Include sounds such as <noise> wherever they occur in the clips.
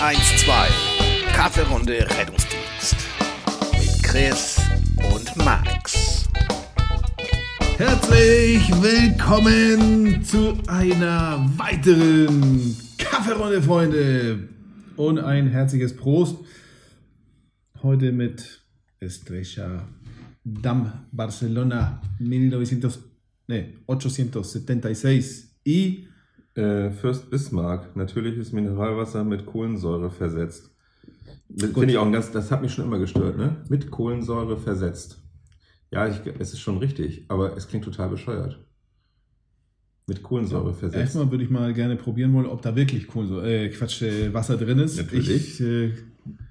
112 Kaffeerunde Rettungsdienst mit Chris und Max. Herzlich willkommen zu einer weiteren Kaffeerunde, Freunde. Und ein herzliches Prost. Heute mit Estrella Dam Barcelona 1900, nee, 876 y Äh, Fürst Bismarck, natürliches Mineralwasser mit Kohlensäure versetzt. Das finde ich auch ganz, das hat mich schon immer gestört, ne? Mit Kohlensäure versetzt. Ja, ich, es ist schon richtig, aber es klingt total bescheuert. Mit Kohlensäure versetzt. Erstmal würde ich mal gerne probieren wollen, ob da wirklich Kohlensäure, äh, Quatsch, äh, Wasser drin ist. Natürlich. Ich, äh,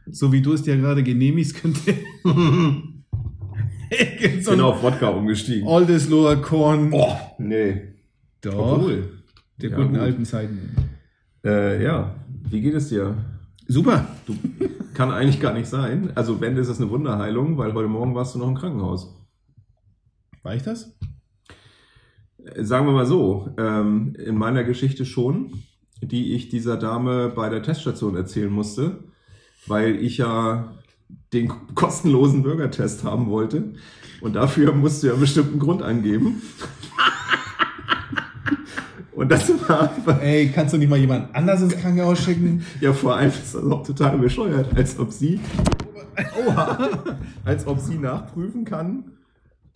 so wie du es dir gerade genehmigst, könnte <laughs> <laughs> so bin auf Wodka umgestiegen. Oldesloher Korn. Oh, nee. Doch, Obwohl. Der Ja, guten gut. alten Zeiten. Äh, ja, wie geht es dir? Super. Du, kann eigentlich gar nicht sein. Also wenn, ist es eine Wunderheilung, weil heute Morgen warst du noch im Krankenhaus. War ich das? Sagen wir mal so, ähm, in meiner Geschichte schon, die ich dieser Dame bei der Teststation erzählen musste, weil ich ja den kostenlosen Bürgertest haben wollte und dafür musst du ja einen bestimmten Grund angeben. <laughs> Und das war einfach, Ey, kannst du nicht mal jemand anders ins Krankenhaus schicken? ja vor allem ist das auch total bescheuert, als ob sie, Oha, <laughs> als ob sie nachprüfen kann,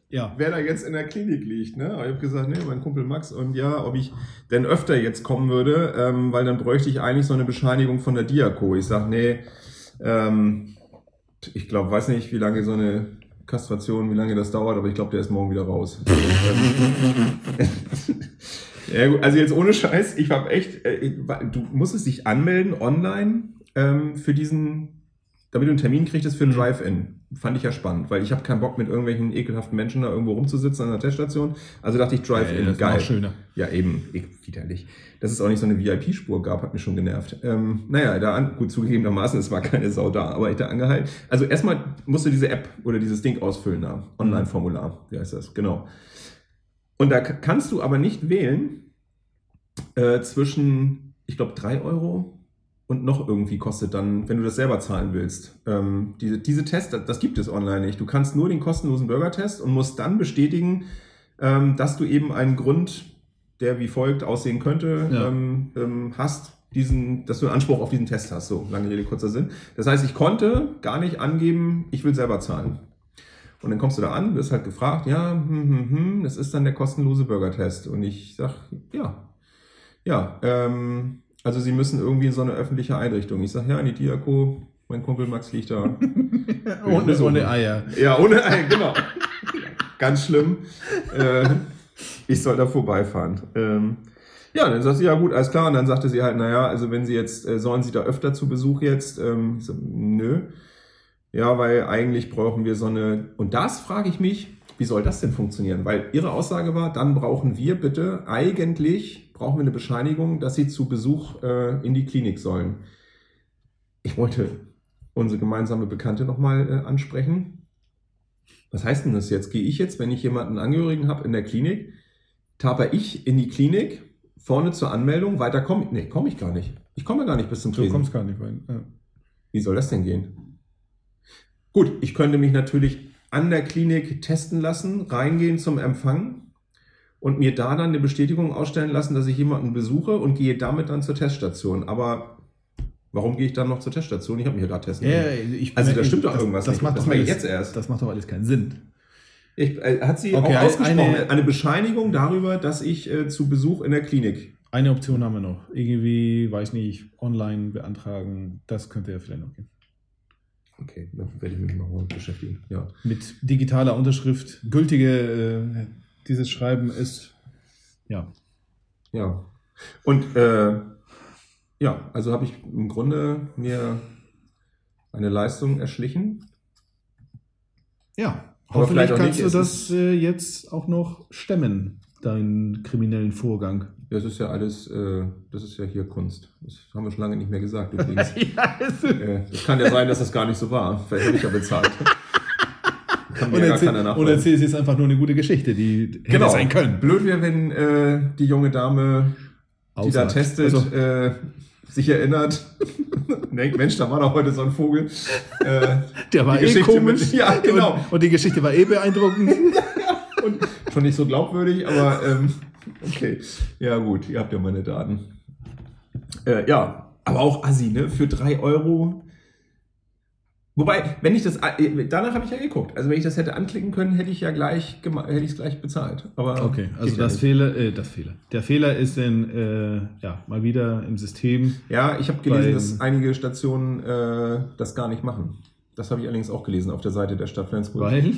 Ja. wer da jetzt in der Klinik liegt. Ne? Aber Ich habe gesagt, nee, mein Kumpel Max und ja, ob ich denn öfter jetzt kommen würde, ähm, weil dann bräuchte ich eigentlich so eine Bescheinigung von der Diako. Ich sag, nee, ähm, ich glaube, weiß nicht, wie lange so eine Kastration, wie lange das dauert, aber ich glaube, der ist morgen wieder raus. <laughs> ja, gut, also jetzt ohne Scheiß, ich habe echt, äh, du musstest dich anmelden online ähm, für diesen, damit du einen Termin kriegst für ein Drive-In. Fand ich ja spannend, weil ich habe keinen Bock mit irgendwelchen ekelhaften Menschen da irgendwo rumzusitzen an der Teststation. Also dachte ich Drive-In, das ist geil. noch schöner. Ja, eben, ich, widerlich. Dass es auch nicht so eine VIP-Spur gab, hat mich schon genervt. Ähm, naja, da an, gut zugegebenermaßen, es war keine Sau da, aber ich da angehalten. Also erstmal musst du diese App oder dieses Ding ausfüllen da. Online-Formular, wie heißt das? Genau. Und da kannst du aber nicht wählen äh, zwischen, ich glaube, drei Euro und noch irgendwie kostet dann, wenn du das selber zahlen willst. Ähm, diese, diese Tests, das, gibt es online nicht. Du kannst nur den kostenlosen Bürgertest und musst dann bestätigen, ähm, dass du eben einen Grund, der wie folgt aussehen könnte, Ja. ähm, ähm, hast, diesen, dass du einen Anspruch auf diesen Test hast. So, lange Rede, kurzer Sinn. Das heißt, ich konnte gar nicht angeben, ich will selber zahlen. Und dann kommst du da an, wirst halt gefragt, ja, hm, hm, hm, das ist dann der kostenlose Bürgertest. Und ich sag, ja, ja, ähm, also sie müssen irgendwie in so eine öffentliche Einrichtung. Ich sag, ja, in die Diako, mein Kumpel Max liegt da. <laughs> Ohne, So. ohne Eier. Ja, ohne Ei, genau. Ganz schlimm. Äh, ich soll da vorbeifahren. Ähm, ja, dann sagt sie, ja gut, alles klar. Und dann sagte sie halt, naja, also wenn sie jetzt, äh, sollen sie da öfter zu Besuch jetzt? Ähm, ich so, nö. Ja, weil eigentlich brauchen wir so eine, und das frage ich mich, wie soll das denn funktionieren? Weil ihre Aussage war, dann brauchen wir bitte, eigentlich brauchen wir eine Bescheinigung, dass sie zu Besuch äh, in die Klinik sollen. Ich wollte unsere gemeinsame Bekannte nochmal äh, ansprechen. Was heißt denn das jetzt? Gehe ich jetzt, wenn ich jemanden Angehörigen habe in der Klinik, taper ich in die Klinik, vorne zur Anmeldung, weiter komme ich, nee, komme ich gar nicht. Ich komme gar nicht bis zum Du Tresen. kommst gar nicht rein. Ja. Wie soll das denn gehen? Gut, ich könnte mich natürlich an der Klinik testen lassen, reingehen zum Empfang und mir da dann eine Bestätigung ausstellen lassen, dass ich jemanden besuche und gehe damit dann zur Teststation. Aber warum gehe ich dann noch zur Teststation? Ich habe mich ja gerade testen Ja, lassen. ich, Also da stimmt doch das, irgendwas Das nicht. macht Das doch alles, jetzt erst. Das macht doch alles keinen Sinn. Ich, äh, hat sie Okay, auch eine- ausgesprochen, eine- eine, Bescheinigung darüber, dass ich äh, zu Besuch in der Klinik. Eine Option haben wir noch. Irgendwie, weiß nicht, online beantragen. Das könnte ja vielleicht noch gehen. Okay, da werde ich mich mal beschäftigen. Ja. Mit digitaler Unterschrift. Gültige, äh, dieses Schreiben ist, ja. Ja. Und äh, ja, also habe ich im Grunde mir eine Leistung erschlichen. Ja. Aber Hoffentlich kannst nicht, du das äh, jetzt auch noch stemmen, deinen kriminellen Vorgang. Das ist ja alles, äh, das ist ja hier Kunst. Das haben wir schon lange nicht mehr gesagt <laughs> übrigens. ja, es äh, es kann ja sein, dass das gar nicht so war. Vielleicht habe ich ja bezahlt. <laughs> Kann und, ja erzähl, keiner und nachweisen. erzählst jetzt einfach nur eine gute Geschichte, die hätte Genau. sein können. Blöd wäre, wenn äh, die junge Dame, die da testet, Also, äh, sich erinnert, <laughs> denkt, Mensch, da war doch heute so ein Vogel. Äh, Der war eh Geschichte komisch. mit- ja, genau. Und, und die Geschichte war eh beeindruckend. und schon nicht so glaubwürdig, aber ähm, okay. Ja, gut, ihr habt ja meine Daten. Äh, ja, aber auch Assi, ne? Für drei Euro. Wobei, wenn ich das, äh, danach habe ich ja geguckt. Also wenn ich das hätte anklicken können, hätte ich ja gleich, hätte ich es gleich bezahlt. Aber Okay, also ja das nicht. Fehler, äh, das Fehler. Der Fehler ist denn, äh, ja, mal wieder im System. Ja, ich habe gelesen, dass einige Stationen äh, das gar nicht machen. Das habe ich allerdings auch gelesen auf der Seite der Stadt Flensburg. Weil?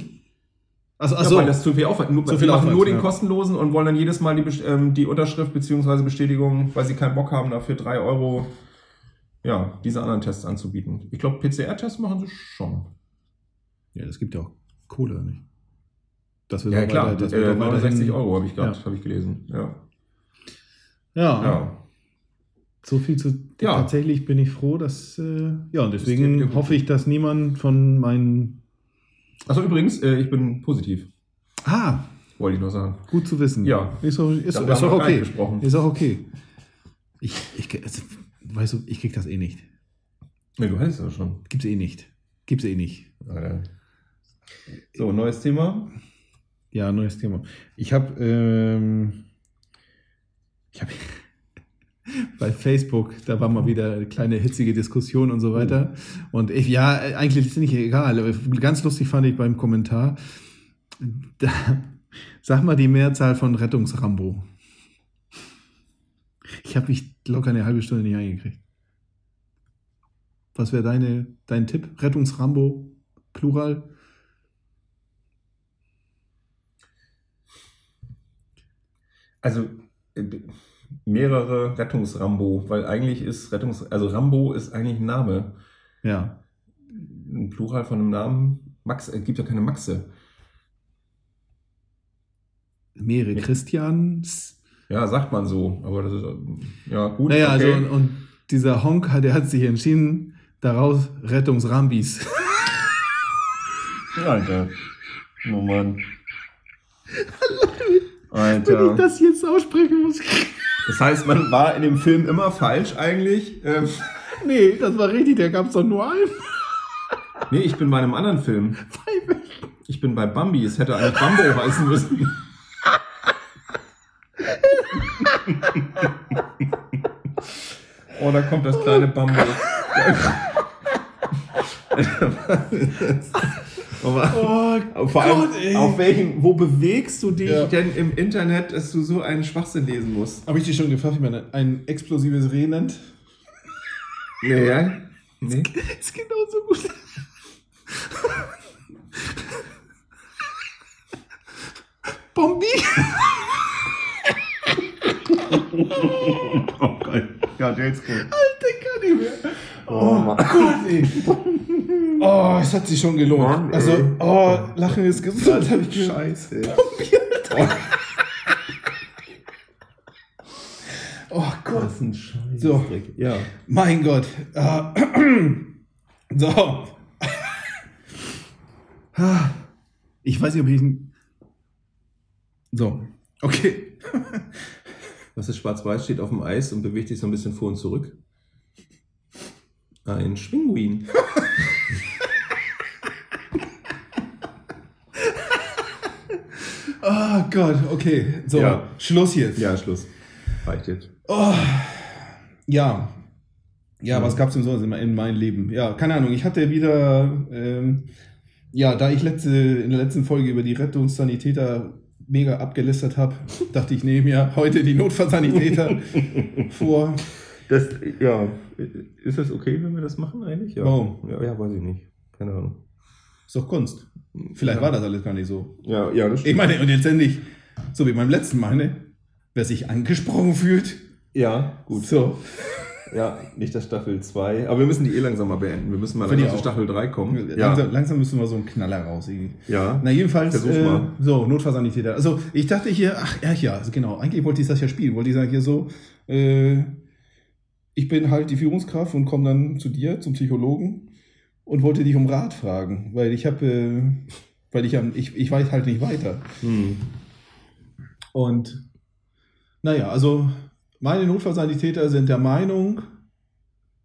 Achso, Ja, achso. weil das zu viel Aufwand. Nur, Zu die viel machen Aufwand, nur den ja. kostenlosen und wollen dann jedes Mal die, ähm, die Unterschrift bzw. Bestätigung, weil sie keinen Bock haben, dafür drei Euro ja, diese anderen Tests anzubieten. Ich glaube, PCR-Tests machen sie schon. ja, das gibt ja auch Kohle, nicht? Das wird Ja, auch klar. weiter- das äh, wird auch weiterhin- 69 Euro habe ich gerade, Ja. habe ich gelesen. Ja. Ja, ja. so viel zu. Ja. Tatsächlich bin ich froh, dass. Äh, ja, und deswegen hoffe ich, dass niemand von meinen. Achso, übrigens, äh, ich bin positiv, Ah, wollte ich noch sagen. gut zu wissen. Ja. Ist auch, ist, Darüber ist auch okay. gesprochen. Ist auch okay. Ich, ich, also, weißt du, ich krieg das eh nicht. Nee, du hattest es ja schon. Gibt's eh nicht. Gibt's eh nicht. Alter. So, neues Thema. Ja, neues Thema. Ich habe ähm, ich habe bei Facebook, da war mal wieder eine kleine hitzige Diskussion und so weiter. Und ich, ja, eigentlich ist es nicht egal. Ganz lustig fand ich beim Kommentar. Da, sag mal die Mehrzahl von Rettungsrambo. Ich habe mich locker eine halbe Stunde nicht eingekriegt. Was wäre dein Tipp? Rettungsrambo, Plural? Also äh, mehrere Rettungsrambo, weil eigentlich ist Rettungs, also Rambo ist eigentlich ein Name. Ja. Ein Plural von einem Namen. Max, es gibt ja keine Maxe. Mehrere Christians. Ja, sagt man so, aber das ist äh, ja gut. Naja, okay. also und, und dieser Honk, der hat sich entschieden, daraus Rettungsrambis. <laughs> Alter. Oh Mann. <laughs> Wenn ich Alter. das jetzt aussprechen muss. Das heißt, man war in dem Film immer falsch eigentlich. Ähm, <laughs> Nee, das war richtig, der gab es doch nur einen. nee, ich bin bei einem anderen Film. Ich bin bei Bambi. Es hätte eigentlich Bambo heißen müssen. oh, da kommt das kleine Bambo. <laughs> <laughs> Aber Oh <laughs> vor allem, Gott, ey. auf welchen, wo bewegst du dich Ja. denn im Internet, dass du so einen Schwachsinn lesen musst? Habe ich dir schon gefragt, wie man ein explosives Reh nennt? Nee, ja? Nee. Ist genauso gut. Bombi? Oh Gott, ja, der ist gut. Den kann ich mehr. Oh, Mann. Gott, ey. Oh, es hat sich schon gelohnt. Mann, also, oh, Lachen ist gesund, habe ich. Scheiße. <laughs> Oh Gott. Das ist ein Scheiß. So. Ja. Mein Gott. Äh, <clears throat> so. <laughs> Ich weiß nicht, ob ich. So. Okay. <laughs> Was ist schwarz-weiß, steht auf dem Eis und bewegt sich so ein bisschen vor und zurück? Ein Schwinguin. Oh Gott, okay. So, Ja. Schluss jetzt. Ja, Schluss. Reicht jetzt. Oh, ja. Ja, was gab's denn sonst in in meinem Leben? Ja, keine Ahnung. Ich hatte wieder, ähm, ja, da ich letzte, in der letzten Folge über die Rettungssanitäter mega abgelästert habe, <laughs> dachte ich, nehme mir heute die Notfallsanitäter <laughs> vor. Das, ja, ist das okay, wenn wir das machen eigentlich? Ja. Warum? Ja, ja, weiß ich nicht. Keine Ahnung. Ist doch Kunst. Vielleicht ja. war das alles gar nicht so. Ja, ja, das Ich meine, und jetzt endlich, so wie beim letzten Mal, ne? Wer sich angesprochen fühlt. Ja, gut. So. Ja, nicht das Staffel 2. Aber wir müssen die eh langsam mal beenden. Wir müssen mal Finde langsam zu. Staffel 3 kommen. Ja. Langsam, langsam müssen wir so einen Knaller raus. irgendwie. ja. Na, jedenfalls, Versuch äh, mal. so, Notfallsanitäter. Also, ich dachte hier, ach, ja, ja, also genau, eigentlich wollte ich das ja spielen. Wollte ich sagen, hier so, äh, ich bin halt die Führungskraft und komme dann zu dir, zum Psychologen und wollte dich um Rat fragen, weil ich habe, äh, weil ich, am- ich, ich weiß halt nicht weiter. Hm. Und naja, also meine Notfallsanitäter sind der Meinung,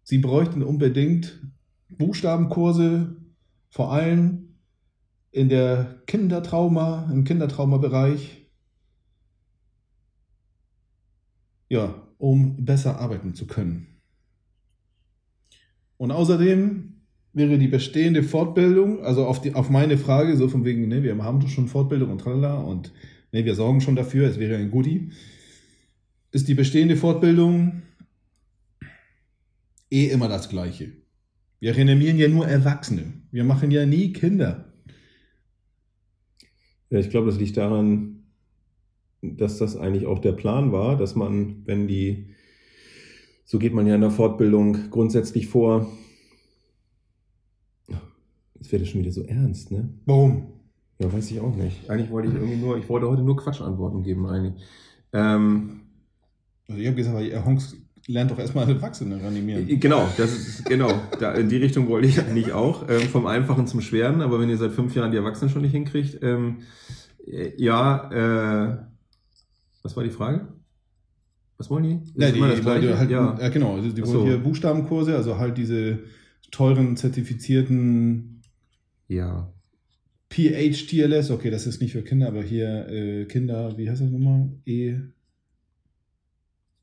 sie bräuchten unbedingt Buchstabenkurse, vor allem in der Kindertrauma, im Kindertraumabereich, ja, um besser arbeiten zu können. Und außerdem wäre die bestehende Fortbildung, also auf, die, auf meine Frage, so von wegen, ne, wir haben doch schon Fortbildung und tralala und ne, wir sorgen schon dafür, es wäre ein Goodie, ist die bestehende Fortbildung eh immer das Gleiche. Wir renommieren ja nur Erwachsene. Wir machen ja nie Kinder. Ja, ich glaube, das liegt daran, dass das eigentlich auch der Plan war, dass man, wenn die, so geht man ja in der Fortbildung grundsätzlich vor, jetzt wird es schon wieder so ernst, ne? Warum? Ja, weiß ich auch nicht. Eigentlich wollte ich irgendwie nur, ich wollte heute nur Quatschantworten geben, eigentlich. Ähm, Also ich habe gesagt, ihr Honks lernt doch erstmal Erwachsene reanimieren. Genau, das ist genau. Da, in die Richtung wollte ich eigentlich auch. Ähm, vom Einfachen zum Schweren, aber wenn ihr seit fünf Jahren die Erwachsenen schon nicht hinkriegt, ähm, äh, ja, äh, was war die Frage? Was wollen die? Ist Ja, die das wollte Gleiche? halt, ja. ja. genau, also die wollen so. hier Buchstabenkurse, also halt diese teuren, zertifizierten ja. PHTLS, okay, das ist nicht für Kinder, aber hier äh, Kinder, wie heißt das nochmal? E.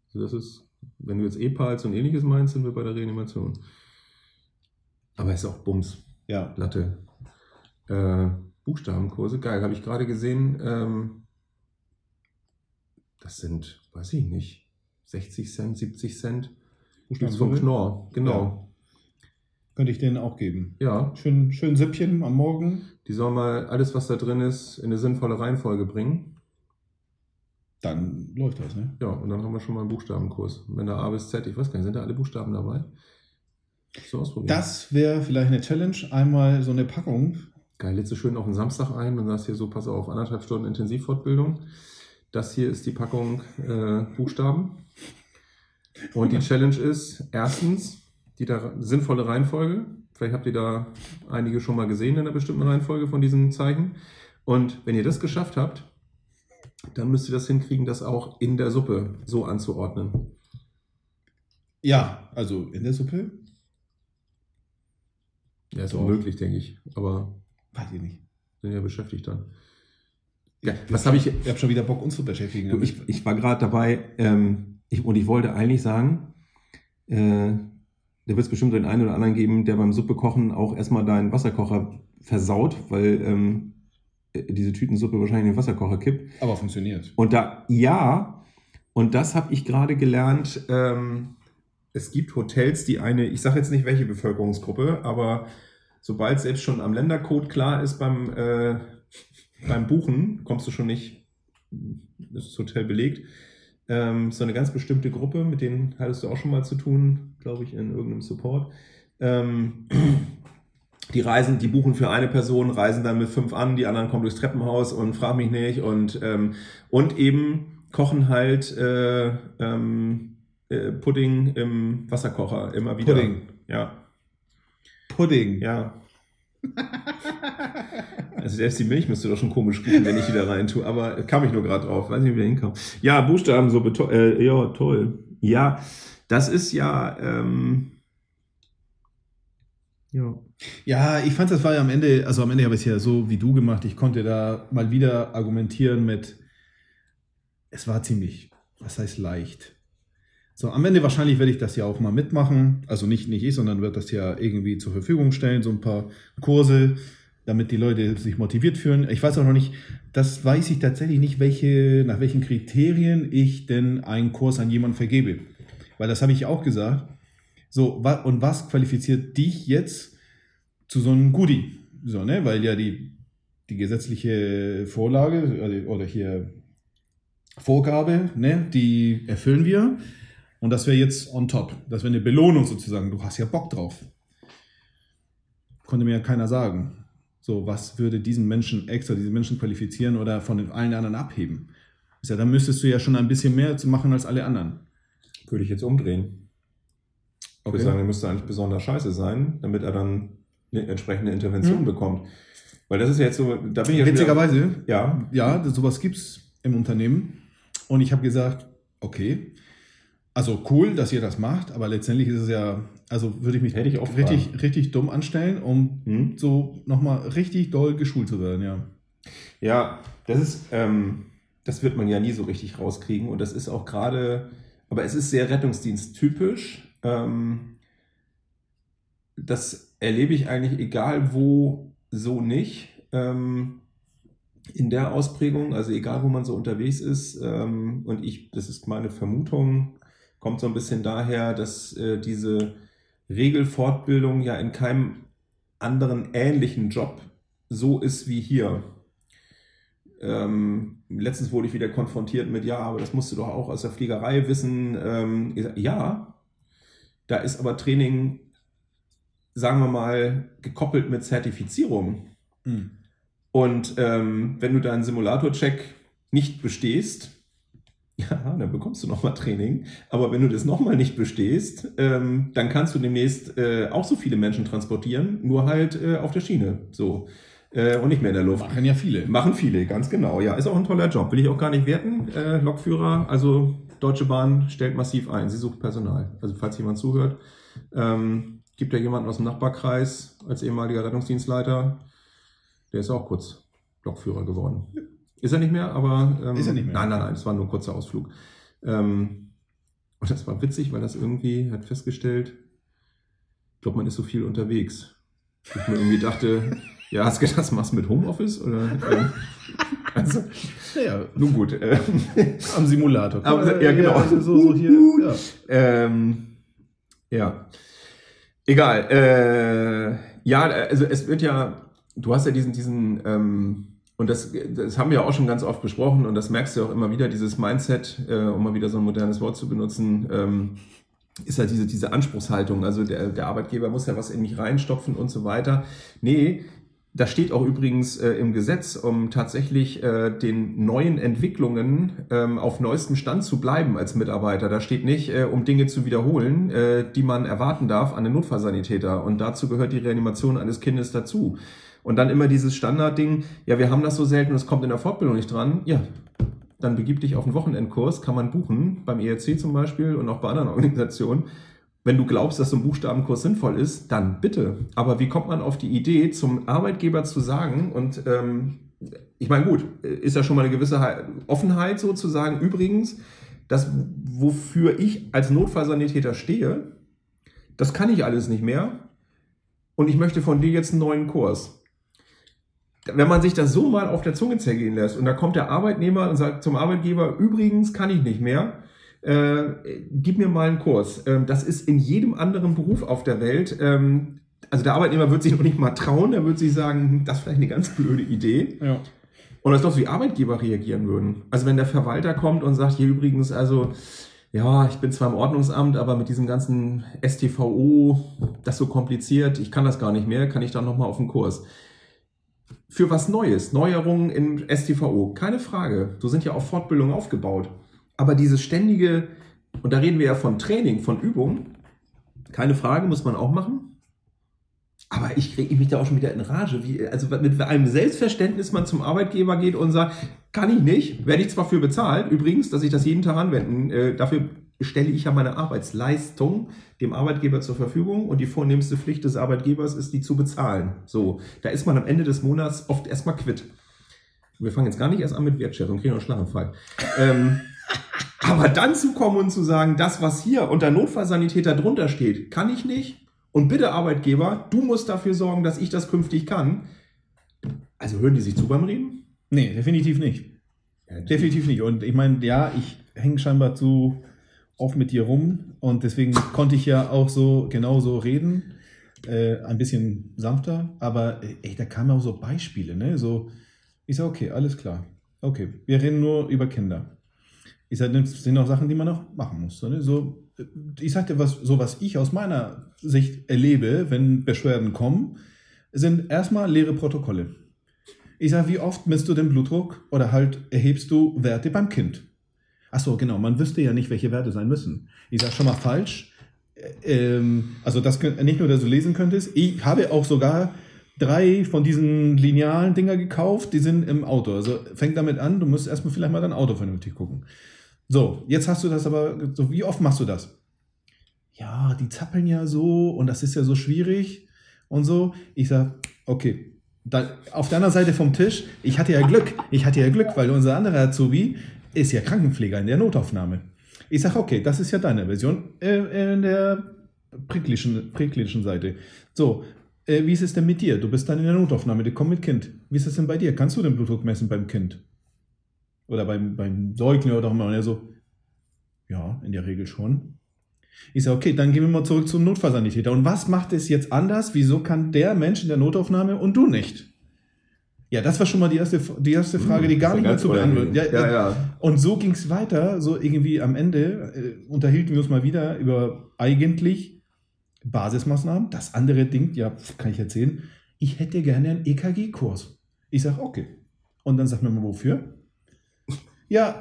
Also das ist, wenn du jetzt E-Pals und ähnliches meinst, sind wir bei der Reanimation. Aber ist auch Bums. Ja, Latte. Äh, Buchstabenkurse, geil, habe ich gerade gesehen. Ähm, das sind, weiß ich nicht, 60 Cent, 70 Cent. Gibt's vom. Knorr, genau. Könnte ich denen auch geben. Ja. Schön, schön Süppchen am Morgen. die sollen mal alles, was da drin ist, in eine sinnvolle Reihenfolge bringen. Dann läuft das, ne? Ja, und dann haben wir schon mal einen Buchstabenkurs. Wenn da A bis Z, ich weiß gar nicht, sind da alle Buchstaben dabei? So ausprobieren. Das wäre vielleicht eine Challenge. Einmal so eine Packung. Geil, lädst du schön auf den Samstag ein und sagst hier so, pass auf, anderthalb Stunden Intensivfortbildung. Das hier ist die Packung äh, Buchstaben. Und die <laughs> Challenge ist, erstens, die da, sinnvolle Reihenfolge. Vielleicht habt ihr da einige schon mal gesehen in einer bestimmten Reihenfolge von diesen Zeichen. Und wenn ihr das geschafft habt, dann müsst ihr das hinkriegen, das auch in der Suppe so anzuordnen. Ja, also in der Suppe? Ja, ist Doch. unmöglich, denke ich. Aber Weiß ich nicht. sind ja beschäftigt dann. Ja, was habe ich, Ich habe schon wieder Bock, uns zu beschäftigen. Du, ich, ich war gerade dabei ähm, ich, und ich wollte eigentlich sagen, äh, da wird es bestimmt den einen oder anderen geben, der beim Suppekochen auch erstmal deinen Wasserkocher versaut, weil ähm, äh, diese Tütensuppe wahrscheinlich in den Wasserkocher kippt. Aber funktioniert. Und da, ja, und das habe ich gerade gelernt. Ähm, es gibt Hotels, die eine, ich sage jetzt nicht welche Bevölkerungsgruppe, aber sobald selbst schon am Ländercode klar ist beim, äh, beim Buchen, kommst du schon nicht, ist das Hotel belegt. Ähm, so eine ganz bestimmte Gruppe, mit denen hattest du auch schon mal zu tun, glaube ich, in irgendeinem Support. Ähm, <clears throat> die reisen, die buchen für eine Person, reisen dann mit fünf an, die anderen kommen durchs Treppenhaus und fragen mich nicht und, ähm, und eben kochen halt äh, ähm, äh, Pudding im Wasserkocher immer wieder. Pudding. Ja, Pudding. ja. Also selbst die Milch müsste doch schon komisch riechen, wenn ich die da rein tue. Aber kam ich nur gerade drauf. Weiß nicht, wie wir hinkommen. Ja, Buchstaben so beto äh, ja, toll. Ja, das ist ja. Ähm, ja. Ja, ich fand, das war ja am Ende, also am Ende habe ich es ja so wie du gemacht. Ich konnte da mal wieder argumentieren mit, es war ziemlich, was heißt leicht. So, am Ende wahrscheinlich werde ich das ja auch mal mitmachen. Also nicht, nicht ich, sondern wird das ja irgendwie zur Verfügung stellen, so ein paar Kurse, damit die Leute sich motiviert fühlen. Ich weiß auch noch nicht, das weiß ich tatsächlich nicht, welche, nach welchen Kriterien ich denn einen Kurs an jemanden vergebe. Weil das habe ich auch gesagt. So, und was qualifiziert dich jetzt zu so einem Goodie? So, ne? Weil ja die, die gesetzliche Vorlage oder, oder hier Vorgabe, ne, die erfüllen wir. Und das wäre jetzt on top. Das wäre eine Belohnung sozusagen. Du hast ja Bock drauf. Konnte mir ja keiner sagen. So, was würde diesen Menschen extra, diesen Menschen qualifizieren oder von allen anderen abheben? Ist ja, dann müsstest du ja schon ein bisschen mehr zu machen als alle anderen. Würde ich jetzt umdrehen. Ich würde Okay. sagen, er müsste eigentlich besonders scheiße sein, damit er dann eine entsprechende Intervention Hm. bekommt. Weil das ist ja jetzt so, da bin ich ja Witzigerweise, Ja, ja, sowas gibt's im Unternehmen. Und ich habe gesagt, okay, also cool, dass ihr das macht, aber letztendlich ist es ja, also würde ich mich Hätte ich auch richtig, fragen. richtig dumm anstellen, um Hm? so nochmal richtig doll geschult zu werden, ja. Ja, das ist, ähm, das wird man ja nie so richtig rauskriegen und das ist auch gerade, aber es ist sehr rettungsdiensttypisch. Ähm, das erlebe ich eigentlich egal wo so nicht. Ähm, in der Ausprägung, also egal wo man so unterwegs ist, ähm, und ich, das ist meine Vermutung, kommt so ein bisschen daher, dass äh, diese Regelfortbildung ja in keinem anderen ähnlichen Job so ist wie hier. Ähm, letztens wurde ich wieder konfrontiert mit, ja, aber das musst du doch auch aus der Fliegerei wissen. Ähm, ja, da ist aber Training, sagen wir mal, gekoppelt mit Zertifizierung. Hm. Und ähm, wenn du deinen Simulator-Check nicht bestehst, ja, dann bekommst du nochmal Training. Aber wenn du das nochmal nicht bestehst, ähm, dann kannst du demnächst äh, auch so viele Menschen transportieren, nur halt äh, auf der Schiene. So. Äh, und nicht mehr in der Luft. Machen ja viele. Machen viele, ganz genau. Ja, ist auch ein toller Job. Will ich auch gar nicht werten. Äh, Lokführer, also Deutsche Bahn stellt massiv ein. Sie sucht Personal. Also falls jemand zuhört, ähm, gibt ja jemanden aus dem Nachbarkreis als ehemaliger Rettungsdienstleiter. Der ist auch kurz Lokführer geworden. Ist er nicht mehr, aber ähm, Ist er nicht mehr? Nein, nein, nein. Es war nur ein kurzer Ausflug. Ähm, und das war witzig, weil das irgendwie hat festgestellt, ich glaube, man ist so viel unterwegs. Ich mir irgendwie dachte, ja, hast du gedacht, das machst mit Homeoffice? Oder, ähm, also, Ja, nun gut. Ähm, am Simulator. Aber- ja, genau. also so, so hier, ja. ähm, ja. Egal. Äh, ja, also es wird ja, du hast ja diesen, diesen, ähm, und das, das haben wir ja auch schon ganz oft besprochen und das merkst du auch immer wieder, dieses Mindset, äh, um mal wieder so ein modernes Wort zu benutzen, ähm, ist halt diese, diese Anspruchshaltung. Also der, der Arbeitgeber muss ja was in mich reinstopfen und so weiter. Nee, da steht auch übrigens äh, im Gesetz, um tatsächlich äh, den neuen Entwicklungen ähm, auf neuestem Stand zu bleiben als Mitarbeiter. Da steht nicht, äh, um Dinge zu wiederholen, äh, die man erwarten darf an den Notfallsanitäter. Und dazu gehört die Reanimation eines Kindes dazu. Und dann immer dieses Standardding, ja, wir haben das so selten, es kommt in der Fortbildung nicht dran. Ja, dann begib dich auf einen Wochenendkurs, kann man buchen, beim ERC zum Beispiel und auch bei anderen <laughs> Organisationen. Wenn du glaubst, dass so ein Buchstabenkurs sinnvoll ist, dann bitte. Aber wie kommt man auf die Idee, zum Arbeitgeber zu sagen, und ähm, ich meine, gut, ist ja schon mal eine gewisse He- Offenheit sozusagen. Übrigens, das, wofür ich als Notfallsanitäter stehe, das kann ich alles nicht mehr. Und ich möchte von dir jetzt einen neuen Kurs wenn man sich das so mal auf der Zunge zergehen lässt und da kommt der Arbeitnehmer und sagt zum Arbeitgeber, übrigens kann ich nicht mehr, äh, gib mir mal einen Kurs. Ähm, das ist in jedem anderen Beruf auf der Welt. Ähm, also der Arbeitnehmer wird sich noch nicht mal trauen, der wird sich sagen, hm, das ist vielleicht eine ganz blöde Idee. ja. Und das ist doch, wie Arbeitgeber reagieren würden. Also wenn der Verwalter kommt und sagt, hier übrigens, also ja, ich bin zwar im Ordnungsamt, aber mit diesem ganzen STVO, das ist so kompliziert, ich kann das gar nicht mehr, kann ich dann nochmal auf den Kurs. Für was Neues, Neuerungen im STVO, keine Frage. So sind ja auch Fortbildungen aufgebaut. Aber dieses ständige, und da reden wir ja von Training, von Übung, keine Frage, muss man auch machen. Aber ich kriege mich da auch schon wieder in Rage. Wie, also mit einem Selbstverständnis man zum Arbeitgeber geht und sagt, kann ich nicht, werde ich zwar für bezahlt, übrigens, dass ich das jeden Tag anwenden. Äh, dafür stelle ich ja meine Arbeitsleistung dem Arbeitgeber zur Verfügung und die vornehmste Pflicht des Arbeitgebers ist, die zu bezahlen. So, da ist man am Ende des Monats oft erstmal quitt. Wir fangen jetzt gar nicht erst an mit Wertschätzung, kriegen noch einen Schlaganfall. ähm, <laughs> aber dann zu kommen und zu sagen, das, was hier unter Notfallsanitäter drunter steht, kann ich nicht. Und bitte, Arbeitgeber, du musst dafür sorgen, dass ich das künftig kann. Also hören die sich zu beim Reden? Nee, definitiv nicht. Ja, Definitiv nicht. Und ich meine, ja, ich hänge scheinbar zu oft mit dir rum und deswegen konnte ich ja auch so genauso reden. Äh, ein bisschen sanfter, aber äh, ey, da kamen auch so Beispiele, ne? So, ich sage, okay, alles klar. Okay, wir reden nur über Kinder. Ich sage, das sind auch Sachen, die man noch machen muss. So, ne? so, äh, ich sagte, was, so was ich aus meiner Sicht erlebe, wenn Beschwerden kommen, sind erstmal leere Protokolle. Ich sage, wie oft misst du den Blutdruck oder halt erhebst du Werte beim Kind? Ach so, genau, man wüsste ja nicht, welche Werte sein müssen. Ich sage schon mal falsch. Äh, Ähm, also das nicht nur, dass du lesen könntest. Ich habe auch sogar drei von diesen linealen Dinger gekauft, die sind im Auto. Also fängt damit an, du musst erstmal vielleicht mal dein Auto vernünftig gucken. So, jetzt hast du das aber, so wie oft machst du das? Ja, die zappeln ja so und das ist ja so schwierig und so. Ich sag, okay. Dann, auf der anderen Seite vom Tisch, ich hatte ja Glück, ich hatte ja Glück, weil unser anderer Azubi ist ja Krankenpfleger in der Notaufnahme. Ich sag, okay, das ist ja deine Version äh, in der präklinischen Seite. So, äh, wie ist es denn mit dir? Du bist dann in der Notaufnahme, du kommst mit Kind. Wie ist es denn bei dir? Kannst du den Blutdruck messen beim Kind? Oder beim, beim Säugling oder auch immer. Und er so, ja, in der Regel schon. Ich sage, okay, dann gehen wir mal zurück zum Notfallsanitäter. Und was macht es jetzt anders? Wieso kann der Mensch in der Notaufnahme und du nicht? Ja, das war schon mal die erste, die erste Frage, die Hm, gar ja nicht mehr zu beantworten. unangenehm. Ja, ja. Und so ging es weiter. So irgendwie am Ende äh, unterhielten wir uns mal wieder über eigentlich Basismaßnahmen. Das andere Ding, ja, kann ich erzählen. Ich hätte gerne einen EKG-Kurs. Ich sage, okay. Und dann sagt man mal, wofür? Ja,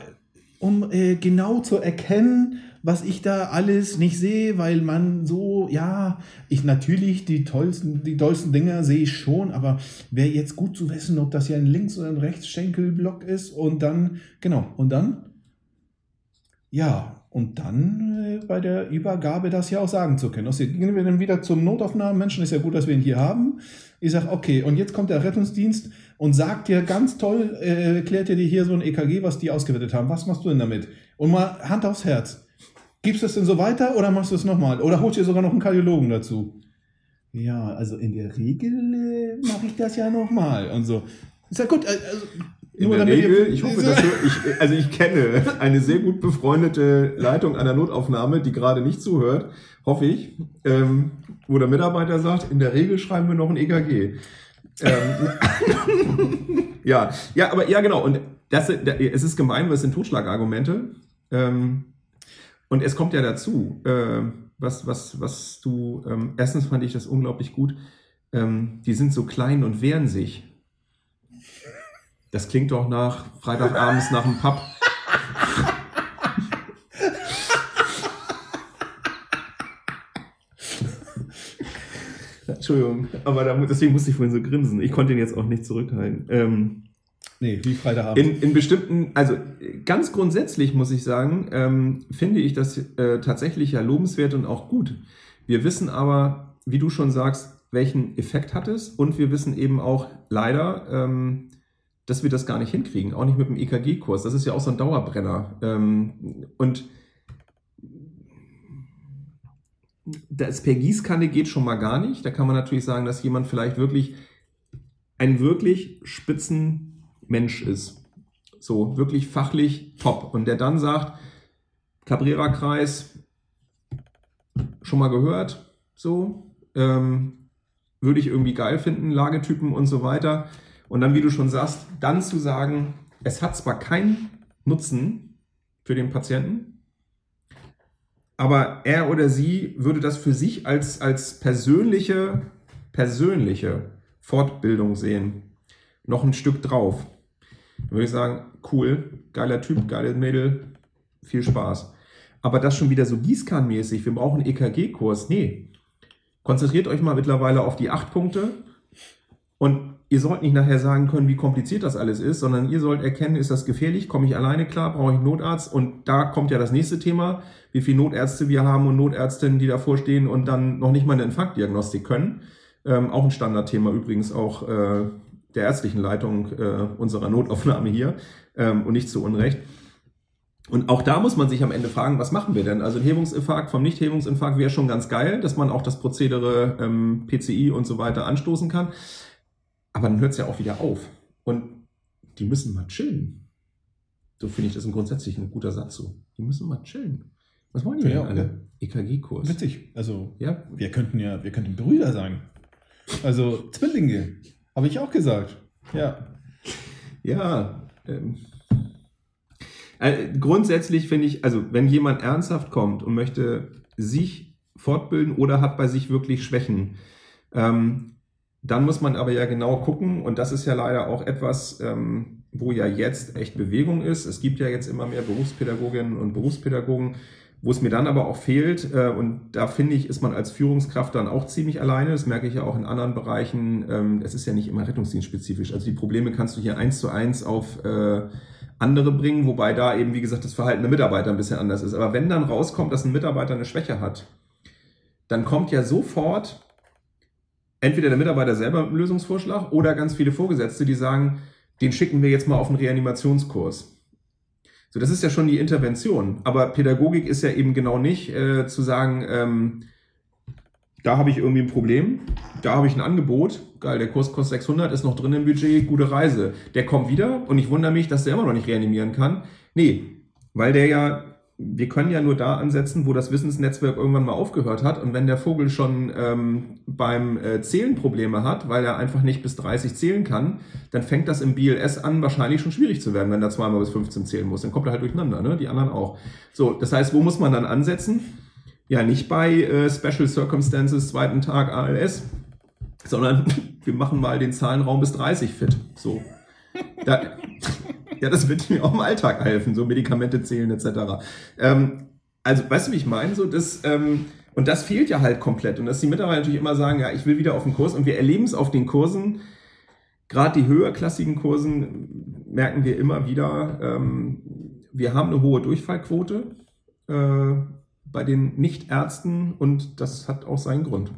um äh, genau zu erkennen, was ich da alles nicht sehe, weil man so, ja, ich natürlich die tollsten, die tollsten Dinger sehe ich schon, aber wäre jetzt gut zu wissen, ob das ja ein Links- oder ein Rechtsschenkelblock ist und dann, genau, und dann, ja, und dann äh, bei der Übergabe das ja auch sagen zu können. Also gehen wir dann wieder zum Notaufnahmen. Menschen ist ja gut, dass wir ihn hier haben. Ich sage, okay, und jetzt kommt der Rettungsdienst und sagt dir ganz toll, äh, erklärt dir hier so ein EKG, was die ausgewertet haben. Was machst du denn damit? Und mal Hand aufs Herz. Gibst du es denn so weiter oder machst du es nochmal? Oder holst du dir sogar noch einen Kardiologen dazu? Ja, also in der Regel äh, mache ich das ja nochmal. Und so. Ist ja gut. äh, Also, In nur der Regel, ich hoffe, dass du, ich, also ich kenne eine sehr gut befreundete Leitung einer Notaufnahme, die gerade nicht zuhört, hoffe ich, ähm, wo der Mitarbeiter sagt, in der Regel schreiben wir noch ein EKG. Ähm, <laughs> ja, ja, aber ja, genau. Und das, es ist gemein, weil es sind Totschlagargumente. Ähm, und es kommt ja dazu, äh, was, was, was du, ähm, erstens fand ich das unglaublich gut, ähm, die sind so klein und wehren sich. Das klingt doch nach Freitagabends nach dem Pub. <laughs> Entschuldigung, aber da, deswegen musste ich vorhin so grinsen. Ich konnte ihn jetzt auch nicht zurückhalten. Ähm, Nee, wie Freitagabend. in, in bestimmten, also ganz grundsätzlich muss ich sagen, ähm, finde ich das äh, tatsächlich ja lobenswert und auch gut. Wir wissen aber, wie du schon sagst, welchen Effekt hat es und wir wissen eben auch leider, ähm, dass wir das gar nicht hinkriegen, auch nicht mit dem EKG-Kurs. Das ist ja auch so ein Dauerbrenner. Ähm, und das per Gießkanne geht schon mal gar nicht. Da kann man natürlich sagen, dass jemand vielleicht wirklich ein wirklich spitzen Mensch ist. So, wirklich fachlich top. Und der dann sagt, Cabrera-Kreis, schon mal gehört, so, ähm, würde ich irgendwie geil finden, Lagetypen und so weiter. Und dann, wie du schon sagst, dann zu sagen, es hat zwar keinen Nutzen für den Patienten, aber er oder sie würde das für sich als, als persönliche, persönliche Fortbildung sehen. Noch ein Stück drauf. Dann würde ich sagen, cool, geiler Typ, geile Mädel, viel Spaß. Aber das schon wieder so gießkannenmäßig, wir brauchen EKG-Kurs. Nee. Konzentriert euch mal mittlerweile auf die acht Punkte und ihr sollt nicht nachher sagen können, wie kompliziert das alles ist, sondern ihr sollt erkennen, ist das gefährlich, komme ich alleine klar, brauche ich einen Notarzt und da kommt ja das nächste Thema, wie viele Notärzte wir haben und Notärztinnen, die davor stehen und dann noch nicht mal eine Infarktdiagnostik können. Ähm, auch ein Standardthema übrigens auch äh, der ärztlichen Leitung äh, unserer Notaufnahme hier ähm, und nicht zu Unrecht. Und auch da muss man sich am Ende fragen, was machen wir denn? Also ein Hebungsinfarkt vom Nicht-Hebungsinfarkt wäre schon ganz geil, dass man auch das Prozedere ähm, PCI und so weiter anstoßen kann. Aber dann hört es ja auch wieder auf. Und die müssen mal chillen. So finde ich das im Grundsätzlich ein guter Satz so. Die müssen mal chillen. Was wollen die Ja, denn alle? EKG-Kurs. Witzig. Also, Ja, wir könnten ja, wir könnten Brüder sein. Also Zwillinge. Habe ich auch gesagt. Ja. Ja, ähm, äh, grundsätzlich finde ich, also wenn jemand ernsthaft kommt und möchte sich fortbilden oder hat bei sich wirklich Schwächen, ähm, dann muss man aber ja genau gucken und das ist ja leider auch etwas, ähm, wo ja jetzt echt Bewegung ist. Es gibt ja jetzt immer mehr Berufspädagoginnen und Berufspädagogen, wo es mir dann aber auch fehlt, äh, und da finde ich, ist man als Führungskraft dann auch ziemlich alleine. Das merke ich ja auch in anderen Bereichen. Ähm, es ist ja nicht immer rettungsdienstspezifisch. Also die Probleme kannst du hier eins zu eins auf, äh, andere bringen, wobei da eben, wie gesagt, das Verhalten der Mitarbeiter ein bisschen anders ist. Aber wenn dann rauskommt, dass ein Mitarbeiter eine Schwäche hat, dann kommt ja sofort entweder der Mitarbeiter selber mit einem Lösungsvorschlag oder ganz viele Vorgesetzte, die sagen, den schicken wir jetzt mal auf einen Reanimationskurs. So, das ist ja schon die Intervention. Aber Pädagogik ist ja eben genau nicht äh, zu sagen, ähm, da habe ich irgendwie ein Problem, da habe ich ein Angebot, geil, der Kurs kostet 600, ist noch drin im Budget, gute Reise. Der kommt wieder und ich wundere mich, dass der immer noch nicht reanimieren kann. Nee, weil der ja, wir können ja nur da ansetzen, wo das Wissensnetzwerk irgendwann mal aufgehört hat. Und wenn der Vogel schon ähm, beim äh, Zählen Probleme hat, weil er einfach nicht bis 30 zählen kann, dann fängt das im BLS an, wahrscheinlich schon schwierig zu werden, wenn er zweimal bis 15 zählen muss. Dann kommt er halt durcheinander, ne? die anderen auch. So, das heißt, wo muss man dann ansetzen? Ja, nicht bei äh, Special Circumstances, zweiten Tag ALS, sondern <laughs> wir machen mal den Zahlenraum bis 30 fit. So. Da, ja, das wird mir auch im Alltag helfen, so Medikamente zählen etc. Ähm, also, weißt du, wie ich meine? So, das, ähm, und das fehlt ja halt komplett. Und dass die Mitarbeiter natürlich immer sagen, ja, ich will wieder auf den Kurs. Und wir erleben es auf den Kursen, gerade die höherklassigen Kursen, merken wir immer wieder, ähm, wir haben eine hohe Durchfallquote äh, bei den Nichtärzten und das hat auch seinen Grund.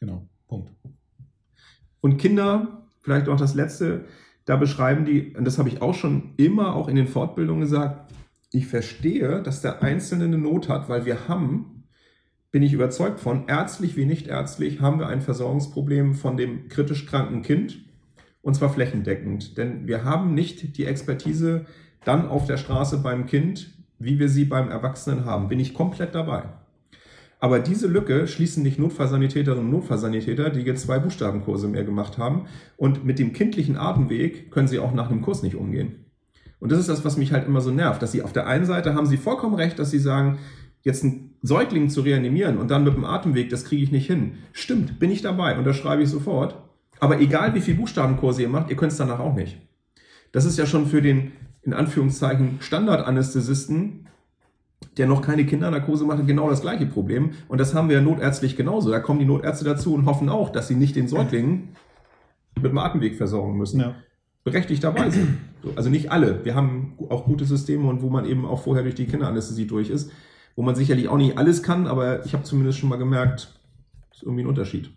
Genau, Punkt. Und Kinder, vielleicht auch das letzte, da beschreiben die, und das habe ich auch schon immer auch in den Fortbildungen gesagt, ich verstehe, dass der Einzelne eine Not hat, weil wir haben, bin ich überzeugt von, ärztlich wie nicht ärztlich, haben wir ein Versorgungsproblem von dem kritisch kranken Kind und zwar flächendeckend. Denn wir haben nicht die Expertise dann auf der Straße beim Kind, wie wir sie beim Erwachsenen haben. Bin ich komplett dabei. Aber diese Lücke schließen nicht Notfallsanitäterinnen und Notfallsanitäter, die jetzt zwei Buchstabenkurse mehr gemacht haben. Und mit dem kindlichen Atemweg können sie auch nach einem Kurs nicht umgehen. Und das ist das, was mich halt immer so nervt, dass sie auf der einen Seite haben sie vollkommen recht, dass sie sagen, jetzt einen Säugling zu reanimieren und dann mit dem Atemweg, das kriege ich nicht hin. Stimmt, bin ich dabei, unterschreibe ich sofort. Aber egal wie viel Buchstabenkurse ihr macht, ihr könnt es danach auch nicht. Das ist ja schon für den, in Anführungszeichen, Standardanästhesisten, der noch keine Kindernarkose macht, genau das gleiche Problem. Und das haben wir notärztlich genauso. Da kommen die Notärzte dazu und hoffen auch, dass sie nicht den Säugling mit dem Atemweg versorgen müssen. Ja. Berechtigt dabei sind. Also nicht alle. Wir haben auch gute Systeme und wo man eben auch vorher durch die Kinderanästhesie durch ist, wo man sicherlich auch nicht alles kann, aber ich habe zumindest schon mal gemerkt, ist irgendwie ein Unterschied.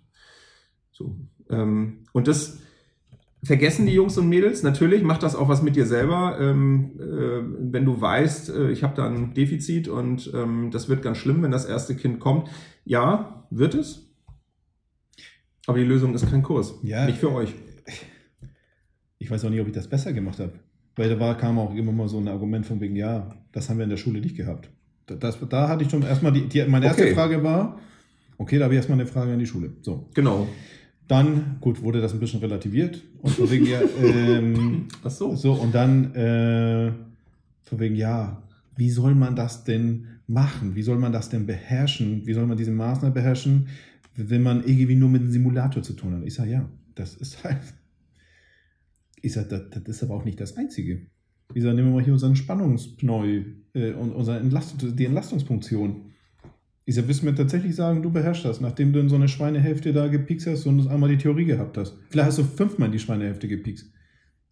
So. Ähm, und das vergessen die Jungs und Mädels. Natürlich macht das auch was mit dir selber, ähm, äh, wenn du weißt, äh, ich habe da ein Defizit und ähm, das wird ganz schlimm, wenn das erste Kind kommt. Ja, wird es. Aber die Lösung ist kein Kurs. Ja. Nicht für euch. Ich weiß auch nicht, ob ich das besser gemacht habe. Weil da war, kam auch immer mal so ein Argument von wegen, ja, das haben wir in der Schule nicht gehabt. Da- Das, da hatte ich schon erstmal, die, die, meine erste Okay. Frage war, okay, da habe ich erstmal eine Frage an die Schule. So. Genau. Dann, gut, wurde das ein bisschen relativiert. Und von wegen, ja, <laughs> ähm, Ach so. so, und dann, äh, von wegen, ja, wie soll man das denn machen? Wie soll man das denn beherrschen? Wie soll man diese Maßnahme beherrschen, wenn man irgendwie nur mit einem Simulator zu tun hat? Ich sage, ja, das ist halt. Ich sage, das, das ist aber auch nicht das Einzige. Ich sage, nehmen wir mal hier unseren Spannungspneu äh, und unsere Entlast die Entlastungsfunktion. Ich sage, willst du mir tatsächlich sagen, du beherrschst das, nachdem du in so eine Schweinehälfte da gepiekst hast und einmal die Theorie gehabt hast. Vielleicht hast du fünfmal in die Schweinehälfte gepiekst.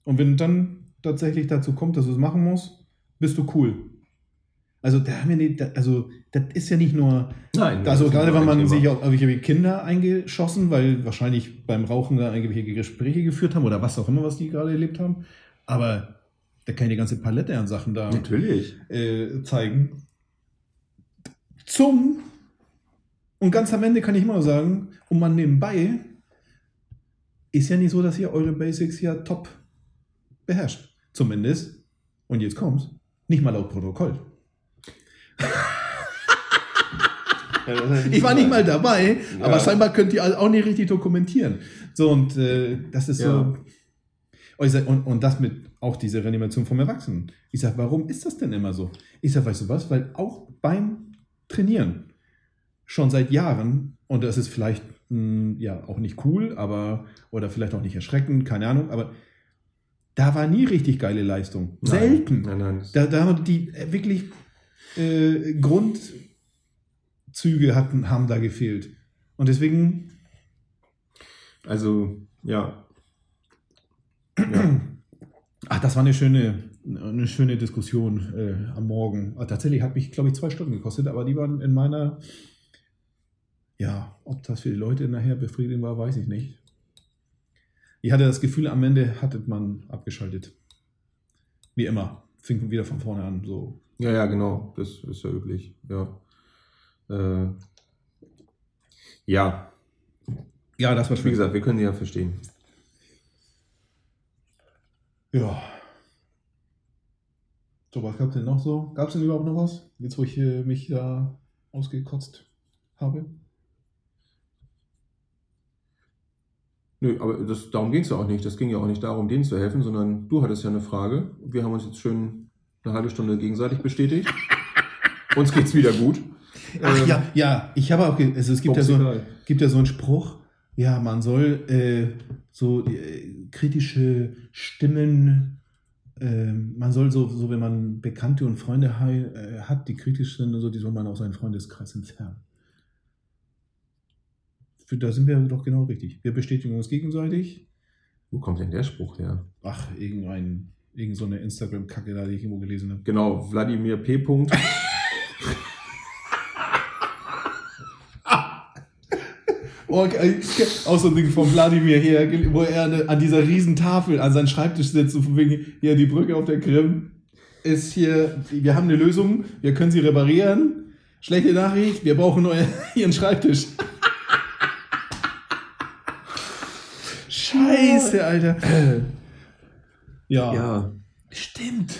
Und wenn dann tatsächlich dazu kommt, dass du es machen musst, bist du cool. Also, da haben wir nicht, also, das ist ja nicht nur, Nein. also gerade wenn man Thema. sich auf irgendwelche Kinder eingeschossen, weil wahrscheinlich beim Rauchen da irgendwelche Gespräche geführt haben oder was auch immer, was die gerade erlebt haben. Aber da kann ich die ganze Palette an Sachen da Natürlich. äh, zeigen. Zum und ganz am Ende kann ich immer nur sagen, und man nebenbei ist ja nicht so, dass ihr eure Basics ja top beherrscht. Zumindest, und jetzt kommt's, nicht mal laut Protokoll. Ich war nicht mal dabei, Ja. aber scheinbar könnt ihr auch nicht richtig dokumentieren. So, und äh, das ist Ja. so. Und, sag, und, und das mit auch diese Reanimation vom Erwachsenen. Ich sage, warum ist das denn immer so? Ich sage, weißt du was? Weil auch beim Trainieren schon seit Jahren, und das ist vielleicht mh, ja auch nicht cool, aber oder vielleicht auch nicht erschreckend, keine Ahnung, aber da war nie richtig geile Leistung. Nein. Selten. Nein, nein. Da, da haben die äh, wirklich äh, Grundzüge hatten, haben da gefehlt. Und deswegen, Also, ja. ja. <clears throat> Ach, das war eine schöne, eine schöne Diskussion äh, am Morgen. Ah, tatsächlich hat mich, glaube ich, zwei Stunden gekostet, aber die waren in meiner. Ja, ob das für die Leute nachher befriedigend war, weiß ich nicht. Ich hatte das Gefühl, am Ende hatte man abgeschaltet. Wie immer. Fing wieder von vorne an. So. Ja, ja, genau. Das ist ja üblich. Ja. Äh, ja, Ja, das war wie schön. gesagt, wir können die ja verstehen. Ja. So, was gab es denn noch so? Gab es denn überhaupt noch was? Jetzt, wo ich äh, mich da ausgekotzt habe? Nö, aber das, darum ging es ja auch nicht. Das ging ja auch nicht darum, denen zu helfen, sondern du hattest ja eine Frage. Wir haben uns jetzt schön eine halbe Stunde gegenseitig bestätigt. <laughs> Uns geht's wieder gut. Ach Ähm, ja, ja, ich habe auch, also es gibt ja, so, egal. gibt ja so einen Spruch, ja, man soll äh, so äh, kritische Stimmen, äh, man soll so, so, wenn man Bekannte und Freunde äh, hat, die kritisch sind und so, die soll man aus seinem Freundeskreis entfernen. Da sind wir doch genau richtig. Wir bestätigen uns gegenseitig. Wo kommt denn der Spruch her? Ach, irgendein, irgend so eine Instagram-Kacke da, die ich irgendwo gelesen habe. Genau, Wladimir P. Punkt. <laughs> Oh, auch so ein Ding von Wladimir hier, wo er an dieser riesen Tafel an seinem Schreibtisch sitzt, so von wegen, hier die Brücke auf der Krim ist hier, wir haben eine Lösung, wir können sie reparieren. Schlechte Nachricht, wir brauchen euer, <laughs> ihren Schreibtisch. Scheiße, Alter. <clears throat> Ja. Ja, Stimmt.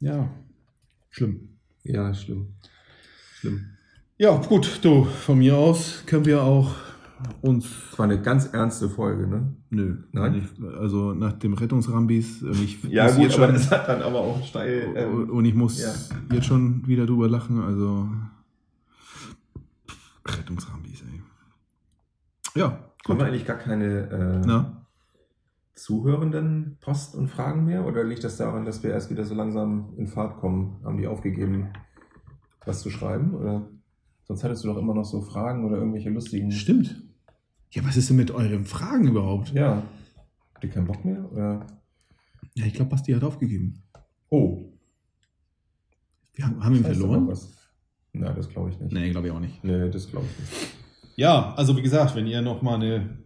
Ja. Schlimm. ja, schlimm. Schlimm. Ja, gut, du, von mir aus können wir auch uns Das war eine ganz ernste Folge, ne? Nö, Nein? Ich, also nach dem Rettungsrambis, und ich <laughs> Ja, gut, jetzt aber schon, das hat dann aber auch steil. Ähm, und ich muss ja. jetzt schon wieder drüber lachen, also Rettungsrambis, ey. Ja, haben gut. wir eigentlich gar keine äh, Na, zuhörenden Post und Fragen mehr? Oder liegt das daran, dass wir erst wieder so langsam in Fahrt kommen? Haben die aufgegeben, was zu schreiben? Oder sonst hattest du doch immer noch so Fragen oder irgendwelche lustigen. stimmt. Ja, was ist denn mit euren Fragen überhaupt? Ja. Habt ihr keinen Bock mehr? Oder? Ja, ich glaube, Basti hat aufgegeben. Oh. Wir haben, haben ihn verloren? Nein, das glaube ich nicht. Nee, glaube ich auch nicht. Nee, das glaube ich nicht. Ja, also wie gesagt, wenn ihr noch mal eine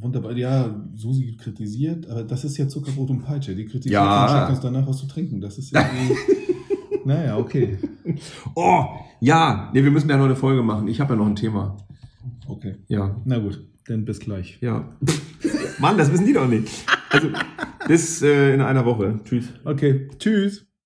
wunderbar, ja, Susi kritisiert, aber das ist ja Zuckerbrot und Peitsche. Die kritisiert Ja. und schickt uns danach was zu trinken. Das ist irgendwie, <laughs> naja, okay. Oh, ja. Nee, wir müssen ja noch eine Folge machen. Ich habe ja noch ein Thema. Okay. Ja. Na gut, dann bis gleich. Ja. Mann, das wissen die doch nicht. Also, bis äh, in einer Woche. Tschüss. Okay, tschüss.